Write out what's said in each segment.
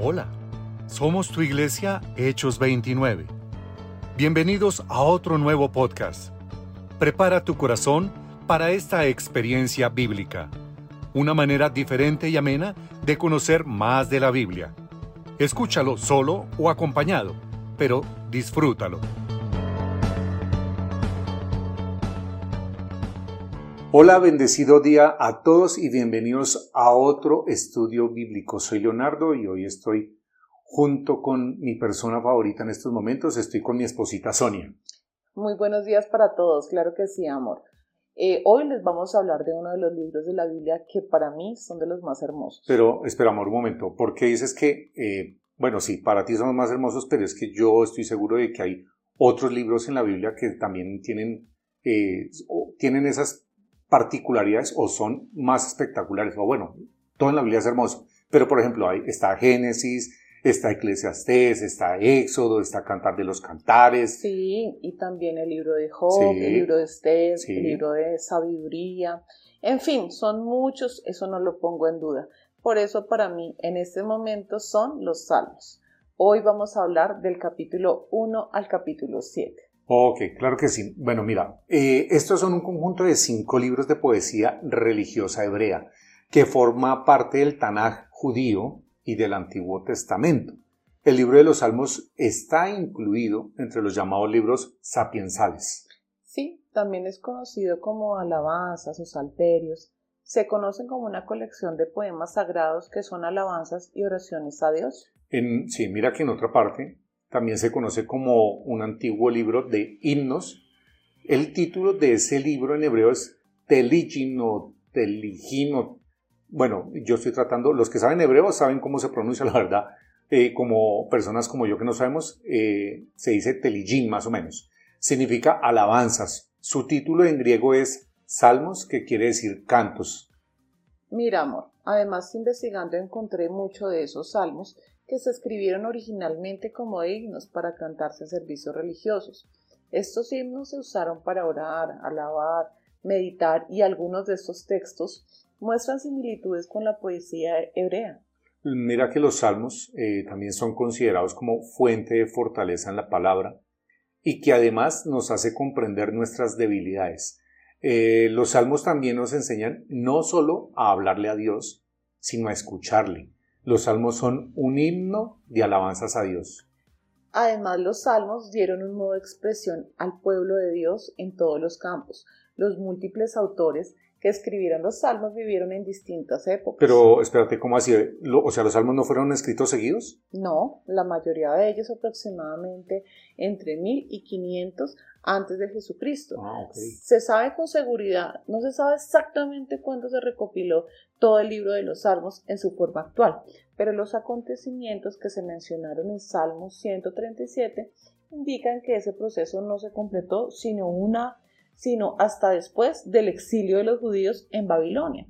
Hola, somos tu iglesia Hechos 29. Bienvenidos a otro nuevo podcast. Prepara tu corazón para esta experiencia bíblica, una manera diferente y amena de conocer más de la Biblia. Escúchalo solo o acompañado, pero disfrútalo. Hola, bendecido día a todos y bienvenidos a otro estudio bíblico. Soy Leonardo y hoy estoy junto con mi persona favorita en estos momentos. Estoy con mi esposita Sonia. Muy buenos días para todos, claro que sí, amor. Eh, hoy les vamos a hablar de uno de los libros de la Biblia que para mí son de los más hermosos. Pero espera, amor, un momento. ¿Por qué dices que, eh, bueno, sí, para ti son los más hermosos, pero es que yo estoy seguro de que hay otros libros en la Biblia que también tienen, eh, tienen esas particularidades o son más espectaculares. O bueno, todo en la Biblia es hermoso. Pero por ejemplo, ahí está Génesis, está Eclesiastés, está Éxodo, está Cantar de los Cantares. Sí, y también el libro de Job, el libro de Esther, el libro de Sabiduría. En fin, son muchos, eso no lo pongo en duda. Por eso para mí en este momento son los salmos. Hoy vamos a hablar del capítulo 1 al capítulo 7. Ok, claro que sí. Bueno, mira, eh, estos son un conjunto de cinco libros de poesía religiosa hebrea que forma parte del Tanaj judío y del Antiguo Testamento. El libro de los Salmos está incluido entre los llamados libros sapiensales. Sí, también es conocido como alabanzas o salterios. Se conocen como una colección de poemas sagrados que son alabanzas y oraciones a Dios. En, sí, mira que en otra parte también se conoce como un antiguo libro de himnos. El título de ese libro en hebreo es Teligino, Teligino. Bueno, yo estoy tratando, los que saben hebreo saben cómo se pronuncia, la verdad. Eh, como personas como yo que no sabemos, eh, se dice Teligin más o menos. Significa alabanzas. Su título en griego es Salmos, que quiere decir cantos. Mira, amor, además investigando encontré mucho de esos salmos que se escribieron originalmente como himnos para cantarse en servicios religiosos. Estos himnos se usaron para orar, alabar, meditar y algunos de estos textos muestran similitudes con la poesía hebrea. Mira que los salmos eh, también son considerados como fuente de fortaleza en la palabra y que además nos hace comprender nuestras debilidades. Eh, los salmos también nos enseñan no solo a hablarle a Dios, sino a escucharle. Los salmos son un himno de alabanzas a Dios. Además, los salmos dieron un modo de expresión al pueblo de Dios en todos los campos. Los múltiples autores que escribieron los salmos vivieron en distintas épocas. Pero espérate, ¿cómo así? O sea, ¿los salmos no fueron escritos seguidos? No, la mayoría de ellos aproximadamente entre 1500 antes de Jesucristo. Ah, se sabe con seguridad, no se sabe exactamente cuándo se recopiló todo el libro de los salmos en su forma actual, pero los acontecimientos que se mencionaron en Salmos 137 indican que ese proceso no se completó sino una sino hasta después del exilio de los judíos en Babilonia.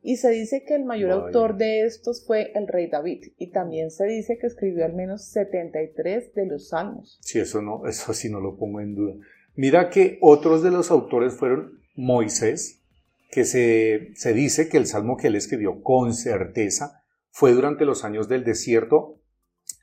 Y se dice que el mayor autor de estos fue el rey David, y también se dice que escribió al menos 73 de los salmos. Sí, eso no, eso sí no lo pongo en duda. Mira que otros de los autores fueron Moisés, que se, se dice que el salmo que él escribió con certeza fue durante los años del desierto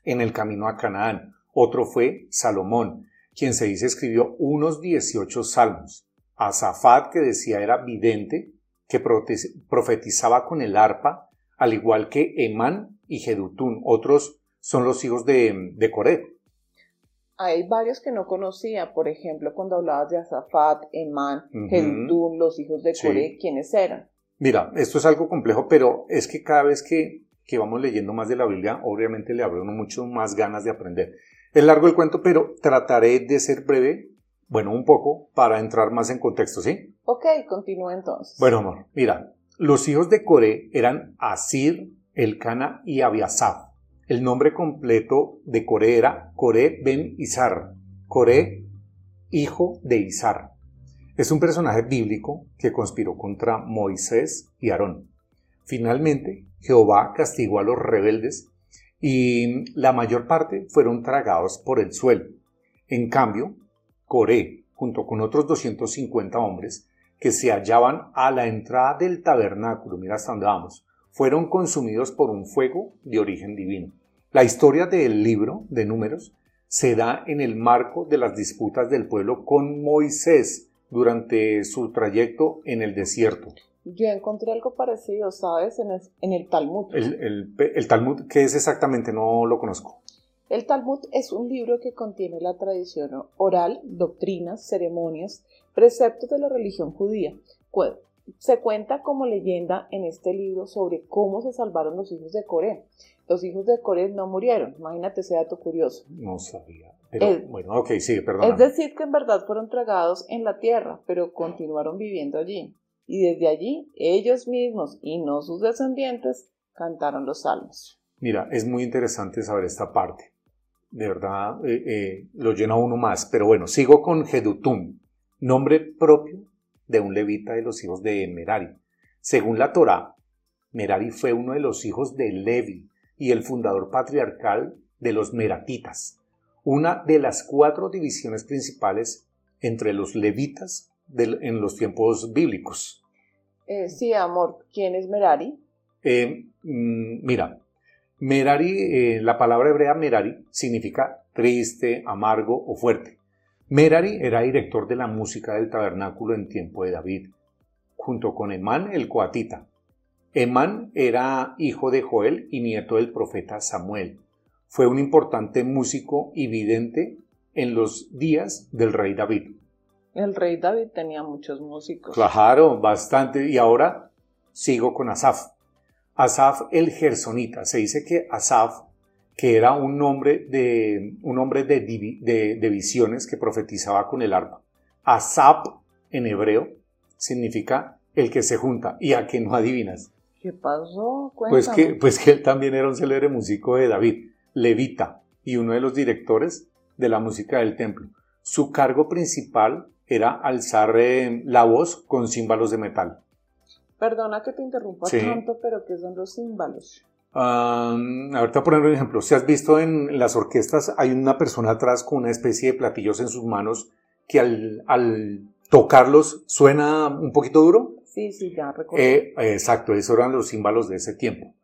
en el camino a Canaán. Otro fue Salomón, quien se dice escribió unos 18 salmos. Azafat, que decía era vidente, que profetizaba con el arpa, al igual que Emán y Jedutún. Otros son los hijos de, de Coré. Hay varios que no conocía, por ejemplo, cuando hablabas de Azafat, Emán, Jedutún, los hijos de Coré, ¿quiénes eran? Mira, esto es algo complejo, pero es que cada vez que, que vamos leyendo más de la Biblia, obviamente le abre uno mucho más ganas de aprender. Es largo el cuento, pero trataré de ser breve, bueno, un poco, para entrar más en contexto, ¿sí? Ok, continúa entonces. Bueno, amor, mira, los hijos de Coré eran Asir, Elcana y Abiasaf. El nombre completo de Coré era Coré ben Izar. Coré, hijo de Izar. Es un personaje bíblico que conspiró contra Moisés y Aarón. Finalmente, Jehová castigó a los rebeldes y la mayor parte fueron tragados por el suelo. En cambio, Coré, junto con otros 250 hombres que se hallaban a la entrada del tabernáculo, mira hasta dónde vamos, fueron consumidos por un fuego de origen divino. La historia del libro de números se da en el marco de las disputas del pueblo con Moisés durante su trayecto en el desierto. Yo encontré algo parecido, ¿sabes? En el, en el Talmud. El, el, Talmud, ¿qué es exactamente? No lo conozco. El Talmud es un libro que contiene la tradición oral, doctrinas, ceremonias, preceptos de la religión judía. Se cuenta como leyenda en este libro sobre cómo se salvaron los hijos de Coré. Los hijos de Coré no murieron. Imagínate ese dato curioso. No sabía. Pero, bueno, ok, sí, perdón. Es decir, que en verdad fueron tragados en la tierra, pero continuaron viviendo allí y desde allí ellos mismos y no sus descendientes cantaron los salmos. Mira, es muy interesante saber esta parte. De verdad, eh, eh, lo llena uno más. Pero bueno, sigo con Jedutum, nombre propio de un levita de los hijos de Merari. Según la Torá, Merari fue uno de los hijos de Levi y el fundador patriarcal de los Meratitas, una de las cuatro divisiones principales entre los levitas en los tiempos bíblicos. Eh, sí, amor, ¿quién es Merari? Eh, mm, mira, Merari, eh, la palabra hebrea Merari significa triste, amargo o fuerte. Merari era director de la música del tabernáculo en tiempo de David, junto con Emán el coatita. Emán era hijo de Joel y nieto del profeta Samuel. Fue un importante músico y vidente en los días del rey David. El rey David tenía muchos músicos. Claro, bastante. Y ahora sigo con Asaf. Asaf el Gersonita. Se dice que Asaf, que era un hombre de, un hombre de, de, visiones que profetizaba con el arpa. Asaf en hebreo significa el que se junta y a que no adivinas. ¿Qué pasó? Pues que, pues que él también era un célebre músico de David, levita, y uno de los directores de la música del templo. Su cargo principal era alzar eh, la voz con címbalos de metal. Perdona que te interrumpa tanto, pero ¿qué son los címbalos? Um, a ver, te voy a poner un ejemplo. Si has visto en las orquestas, hay una persona atrás con una especie de platillos en sus manos que al, tocarlos suena un poquito duro. Sí, sí, ya recuerdo. Eh, exacto, esos eran los címbalos de ese tiempo.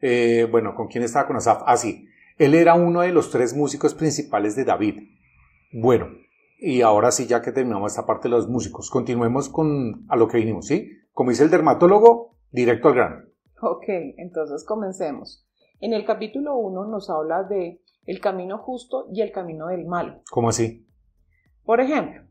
Eh, bueno, ¿con quién estaba con Asaf? Ah, sí. Él era uno de los tres músicos principales de David. Bueno, y ahora sí, ya que terminamos esta parte de los músicos, continuemos con a lo que vinimos, ¿sí? Como dice el dermatólogo, directo al grano. Ok, entonces comencemos. En el capítulo 1 nos habla de el camino justo y el camino del mal. ¿Cómo así? Por ejemplo,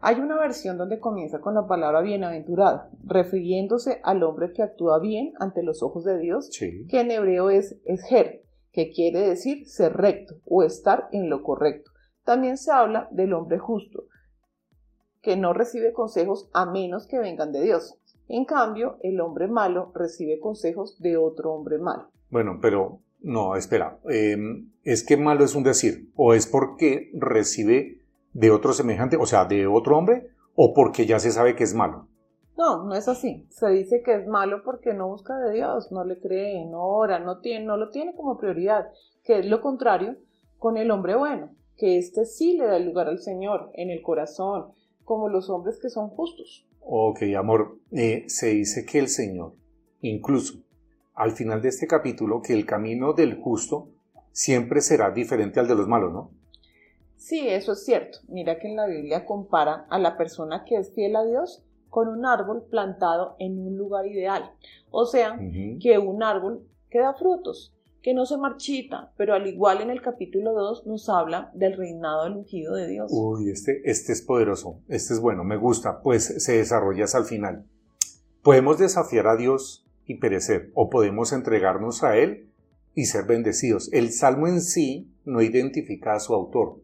hay una versión donde comienza con la palabra bienaventurado, refiriéndose al hombre que actúa bien ante los ojos de Dios, que en hebreo es esger, que quiere decir ser recto o estar en lo correcto. También se habla del hombre justo, que no recibe consejos a menos que vengan de Dios. En cambio, el hombre malo recibe consejos de otro hombre malo. Bueno, pero no, espera. Em, ¿Es que malo es un decir? ¿O es porque recibe de otro semejante, o sea, de otro hombre? ¿O porque ya se sabe que es malo? No, no es así. Se dice que es malo porque no busca de Dios, no le cree, no ora, no, tiene, no lo tiene como prioridad, que es lo contrario con el hombre bueno que éste sí le da lugar al Señor en el corazón, como los hombres que son justos. Ok, amor, eh, se dice que el Señor, incluso al final de este capítulo, que el camino del justo siempre será diferente al de los malos, ¿no? Sí, eso es cierto. Mira que en la Biblia compara a la persona que es fiel a Dios con un árbol plantado en un lugar ideal. O sea, que un árbol que da frutos que no se marchita, pero al igual en el capítulo 2 nos habla del reinado del ungido de Dios. Uy, este, este es poderoso, este es bueno, me gusta, pues se desarrolla hasta el final. Podemos desafiar a Dios y perecer, o podemos entregarnos a Él y ser bendecidos. El salmo en sí no identifica a su autor,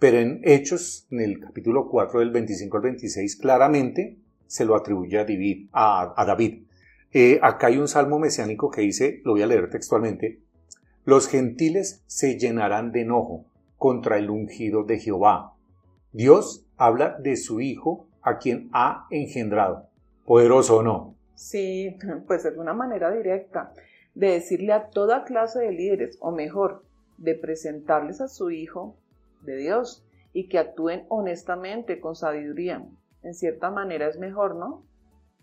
pero en Hechos, en el capítulo 4 del 25 al 26, claramente se lo atribuye a David. A, David. Eh, acá hay un salmo mesiánico que dice, lo voy a leer textualmente, los gentiles se llenarán de enojo contra el ungido de Jehová. Dios habla de su Hijo a quien ha engendrado. ¿Poderoso o no? Sí, pues es una manera directa de decirle a toda clase de líderes, o mejor, de presentarles a su Hijo de Dios y que actúen honestamente, con sabiduría. En cierta manera es mejor, ¿no?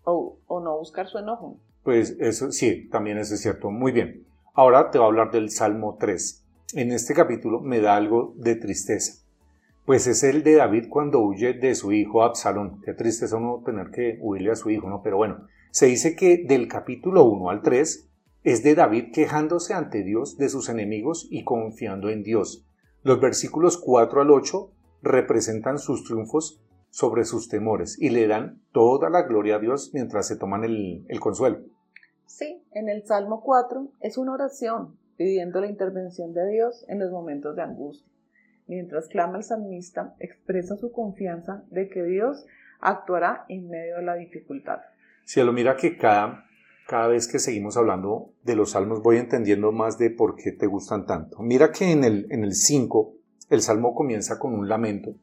O, o no buscar su enojo. Pues eso sí, también eso es cierto. Muy bien. Ahora te voy a hablar del Salmo 3. en este capítulo me da algo de tristeza. Pues es el de David cuando huye de su hijo Absalón. Qué tristeza uno tener que huirle a su hijo, ¿no? Pero bueno, se dice que del capítulo 1 al 3 es de David quejándose ante Dios de sus enemigos y confiando en Dios. Los versículos 4 al 8 representan sus triunfos sobre sus temores y le dan toda la gloria a Dios mientras se toman el, el consuelo. Sí, en el Salmo 4 es una oración pidiendo la intervención de Dios en los momentos de angustia. Mientras clama el salmista, expresa su confianza de que Dios actuará en medio de la dificultad. Cielo, mira que cada, cada vez que seguimos hablando de los salmos voy entendiendo más de por qué te gustan tanto. Mira que en el, en el 5 el salmo comienza con un lamento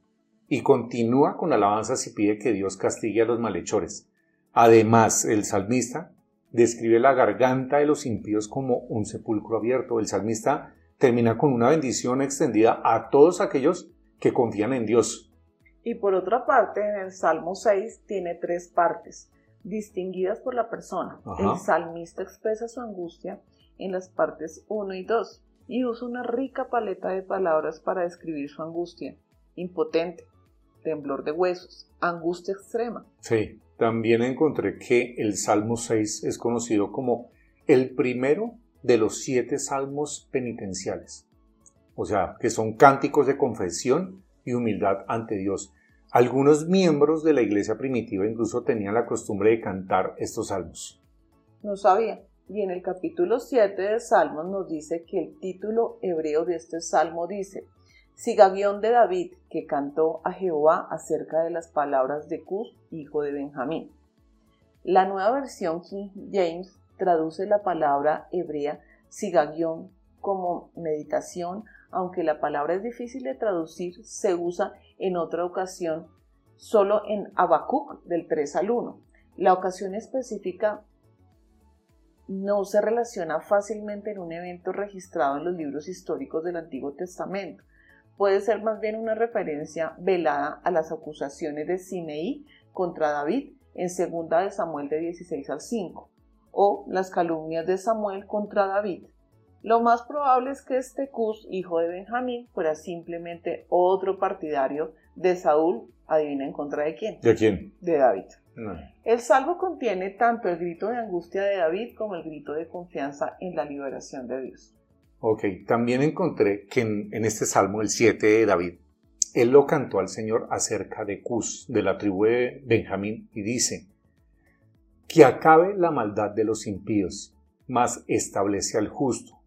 y continúa con alabanzas y pide que Dios castigue a los malhechores. Además, el salmista describe la garganta de los impíos como un sepulcro abierto. El salmista termina con una bendición extendida a todos aquellos que confían en Dios. Y por otra parte, en el Salmo 6 tiene tres partes, distinguidas por la persona. El salmista expresa su angustia en las partes 1 y 2 y usa una rica paleta de palabras para describir su angustia. Impotente, temblor de huesos, angustia extrema. Sí, también encontré que el Salmo 6 es conocido como el primero de los siete salmos penitenciales, o sea, que son cánticos de confesión y humildad ante Dios. Algunos miembros de la iglesia primitiva incluso tenían la costumbre de cantar estos salmos. No sabía. Y en el capítulo 7 de Salmos nos dice que el título hebreo de este salmo dice, Sigabión de David, que cantó a Jehová acerca de las palabras de Cus, hijo de Benjamín. La nueva versión King James traduce la palabra hebrea sigagión como meditación, aunque la palabra es difícil de traducir, se usa en otra ocasión solo en Habacuc del 3 al 1. La ocasión específica no se relaciona fácilmente en un evento registrado en los libros históricos del Antiguo Testamento. Puede ser más bien una referencia velada a las acusaciones de Simeí contra David en 2 de Samuel de 16 al 5 o las calumnias de Samuel contra David. Lo más probable es que este Cus, hijo de Benjamín, fuera simplemente otro partidario de Saúl, adivina en contra de quién. ¿De quién? De David. El salvo contiene tanto el grito de angustia de David como el grito de confianza en la liberación de Dios. Ok, también encontré que en, en este salmo, el 7 de David, él lo cantó al Señor acerca de Cus, de la tribu de Benjamín, y dice, que acabe la maldad de los impíos, mas establece al justo,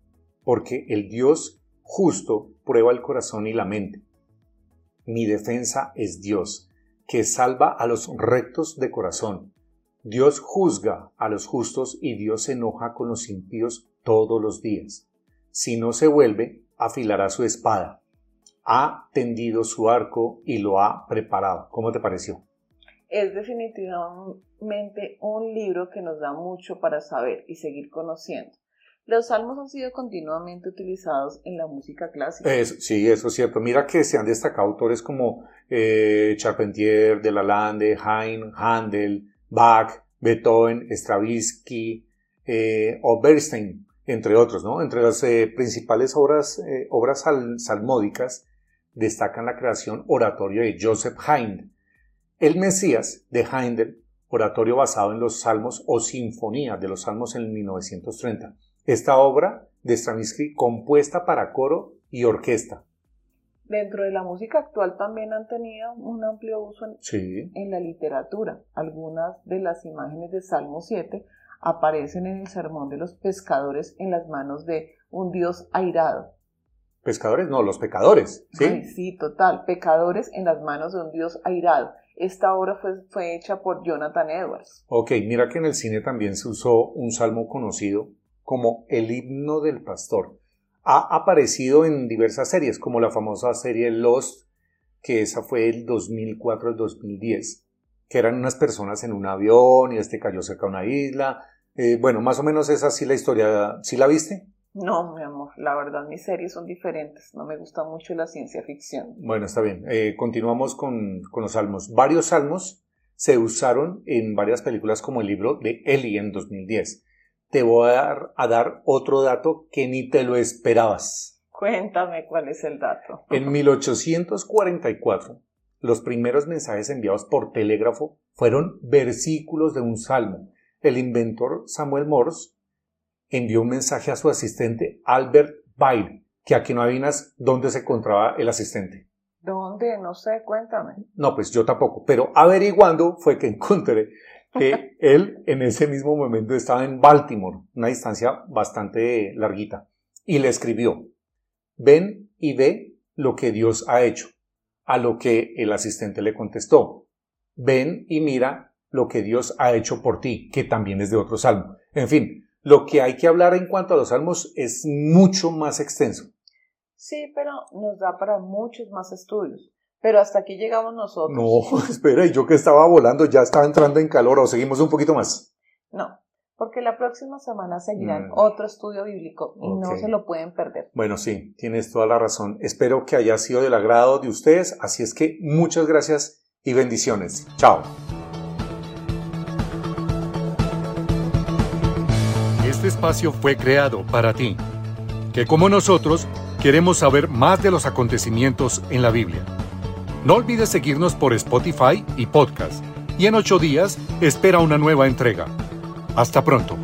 porque el Dios justo prueba el corazón y la mente. Mi defensa es Dios, que salva a los rectos de corazón. Dios juzga a los justos y Dios se enoja con los impíos todos los días. Si no se vuelve, afilará su espada. Ha tendido su arco y lo ha preparado. ¿Cómo te pareció? es definitivamente un libro que nos da mucho para saber y seguir conociendo. Los salmos han sido continuamente utilizados en la música clásica. sí, eso es cierto. Mira que se han destacado autores como eh, Charpentier, Delalande, Haydn, Handel, Bach, Beethoven, Stravinsky eh, o Bernstein, entre otros. ¿no? Entre las eh, principales obras, obras salmódicas destacan la creación oratorio de Joseph Haydn, el Mesías de Haendel, oratorio basado en los salmos o sinfonía de los salmos en 1930. Esta obra de Stravinsky compuesta para coro y orquesta. Dentro de la música actual también han tenido un amplio uso en, en la literatura. Algunas de las imágenes de Salmo 7 aparecen en el sermón de los pescadores en las manos de un dios airado. Pescadores, no, los pecadores. Sí, sí, total. Pecadores en las manos de un dios airado. Esta obra fue, fue hecha por Jonathan Edwards. Ok, mira que en el cine también se usó un salmo conocido como el himno del pastor. Ha aparecido en diversas series, como la famosa serie Lost, que esa fue el 2004 al 2010, que eran unas personas en un avión y este cayó cerca de una isla. Eh, bueno, más o menos es así la historia. ¿Sí la viste? No, mi amor, la verdad mis series son diferentes, no me gusta mucho la ciencia ficción. Bueno, está bien, eh, continuamos con, los salmos. Varios salmos se usaron en varias películas como el libro de Eli en 2010. Te voy a dar, a dar otro dato que ni te lo esperabas. Cuéntame cuál es el dato. En 1844, los primeros mensajes enviados por telégrafo fueron versículos de un salmo. El inventor Samuel Morse envió un mensaje a su asistente Albert Baird, que aquí no adivinas dónde se encontraba el asistente. ¿Dónde? No sé, cuéntame. No, pues yo tampoco, pero averiguando fue que encontré que él en ese mismo momento estaba en Baltimore, una distancia bastante larguita, y le escribió, ven y ve lo que Dios ha hecho, a lo que el asistente le contestó, ven y mira lo que Dios ha hecho por ti, que también es de otro salmo. En fin, lo que hay que hablar en cuanto a los salmos es mucho más extenso. Sí, pero nos da para muchos más estudios. Pero hasta aquí llegamos nosotros. No, espera, y yo que estaba volando ya estaba entrando en calor o seguimos un poquito más. No, porque la próxima semana seguirán mm. otro estudio bíblico y no se lo pueden perder. Bueno, sí, tienes toda la razón. Espero que haya sido del agrado de ustedes, así es que muchas gracias y bendiciones. Chao. Este espacio fue creado para ti, que como nosotros queremos saber más de los acontecimientos en la Biblia. No olvides seguirnos por Spotify y podcast. Y en ocho días espera una nueva entrega. Hasta pronto.